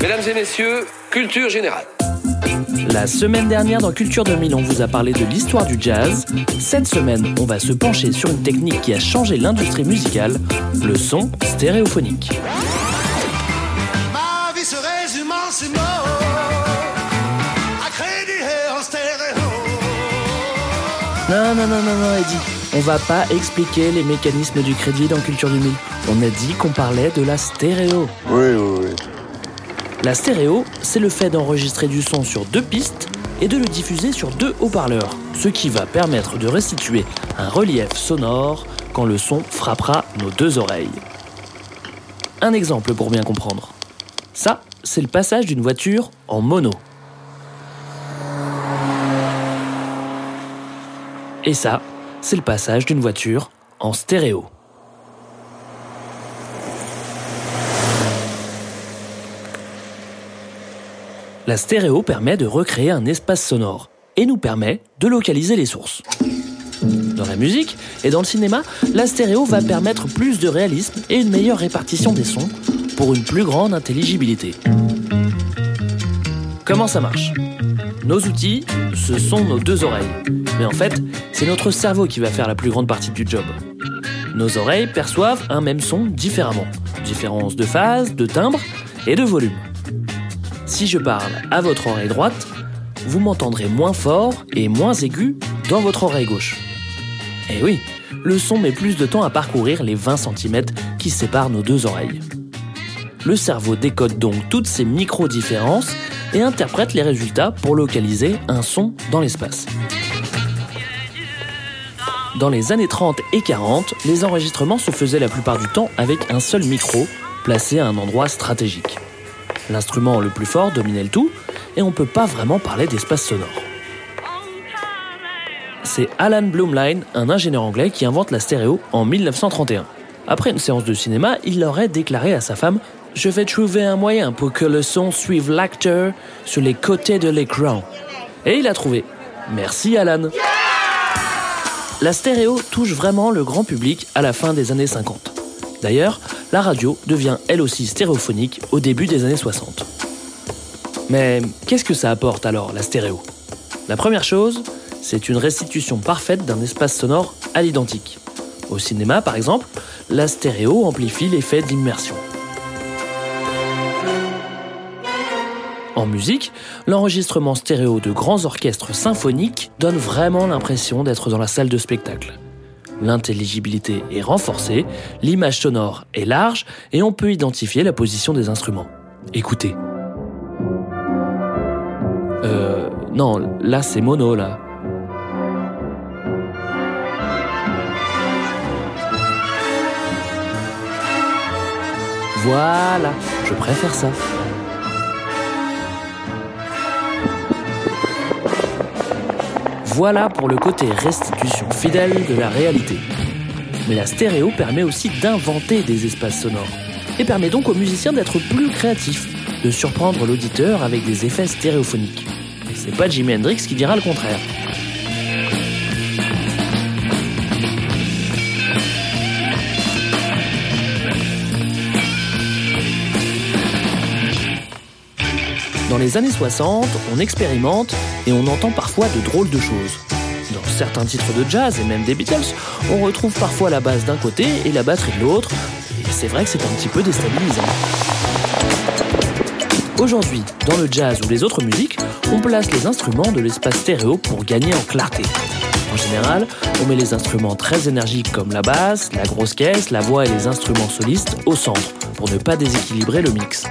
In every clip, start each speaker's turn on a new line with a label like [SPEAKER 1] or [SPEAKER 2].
[SPEAKER 1] Mesdames et messieurs, culture générale.
[SPEAKER 2] La semaine dernière dans Culture 2000, on vous a parlé de l'histoire du jazz. Cette semaine, on va se pencher sur une technique qui a changé l'industrie musicale, le son stéréophonique.
[SPEAKER 3] Ma vie se résume en ces mots, à crédit et en stéréo.
[SPEAKER 2] Non, non, non, non, non, Eddie. On va pas expliquer les mécanismes du crédit dans Culture 2000. On a dit qu'on parlait de la stéréo.
[SPEAKER 4] Oui, oui, oui.
[SPEAKER 2] La stéréo, c'est le fait d'enregistrer du son sur deux pistes et de le diffuser sur deux haut-parleurs, ce qui va permettre de restituer un relief sonore quand le son frappera nos deux oreilles. Un exemple pour bien comprendre. Ça, c'est le passage d'une voiture en mono. Et ça, c'est le passage d'une voiture en stéréo. La stéréo permet de recréer un espace sonore et nous permet de localiser les sources. Dans la musique et dans le cinéma, la stéréo va permettre plus de réalisme et une meilleure répartition des sons pour une plus grande intelligibilité. Comment ça marche? Nos outils, ce sont nos deux oreilles. Mais en fait, c'est notre cerveau qui va faire la plus grande partie du job. Nos oreilles perçoivent un même son différemment. Différence de phase, de timbre et de volume. Si je parle à votre oreille droite, vous m'entendrez moins fort et moins aigu dans votre oreille gauche. Et oui, le son met plus de temps à parcourir les 20 cm qui séparent nos deux oreilles. Le cerveau décode donc toutes ces micro-différences et interprète les résultats pour localiser un son dans l'espace. Dans les années 30 et 40, les enregistrements se faisaient la plupart du temps avec un seul micro placé à un endroit stratégique. L'instrument le plus fort dominait le tout et on ne peut pas vraiment parler d'espace sonore. C'est Alan Blumlein, un ingénieur anglais, qui invente la stéréo en 1931. Après une séance de cinéma, il aurait déclaré à sa femme Je vais trouver un moyen pour que le son suive l'acteur sur les côtés de l'écran. Et il a trouvé. Merci Alan. La stéréo touche vraiment le grand public à la fin des années 50. D'ailleurs, la radio devient elle aussi stéréophonique au début des années 60. Mais qu'est-ce que ça apporte alors, la stéréo? La première chose, c'est une restitution parfaite d'un espace sonore à l'identique. Au cinéma, par exemple, la stéréo amplifie l'effet d'immersion. En musique, l'enregistrement stéréo de grands orchestres symphoniques donne vraiment l'impression d'être dans la salle de spectacle. L'intelligibilité est renforcée, l'image sonore est large et on peut identifier la position des instruments. Écoutez. Euh. Non, là c'est mono là. Voilà, je préfère ça. Voilà pour le côté restitution fidèle de la réalité. Mais la stéréo permet aussi d'inventer des espaces sonores et permet donc aux musiciens d'être plus créatifs, de surprendre l'auditeur avec des effets stéréophoniques. Et c'est pas Jimi Hendrix qui dira le contraire. Les années 60, on expérimente et on entend parfois de drôles de choses. Dans certains titres de jazz et même des Beatles, on retrouve parfois la basse d'un côté et la batterie de l'autre, et c'est vrai que c'est un petit peu déstabilisant. Aujourd'hui, dans le jazz ou les autres musiques, on place les instruments de l'espace stéréo pour gagner en clarté. En général, on met les instruments très énergiques comme la basse, la grosse caisse, la voix et les instruments solistes au centre pour ne pas déséquilibrer le mix.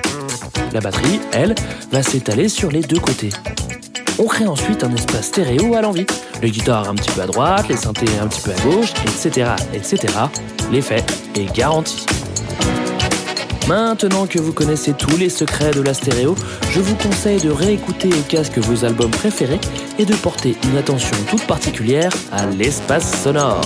[SPEAKER 2] La batterie, elle, va s'étaler sur les deux côtés. On crée ensuite un espace stéréo à l'envie. Les guitares un petit peu à droite, les synthés un petit peu à gauche, etc. etc. L'effet est garanti. Maintenant que vous connaissez tous les secrets de la stéréo, je vous conseille de réécouter au casque vos albums préférés et de porter une attention toute particulière à l'espace sonore.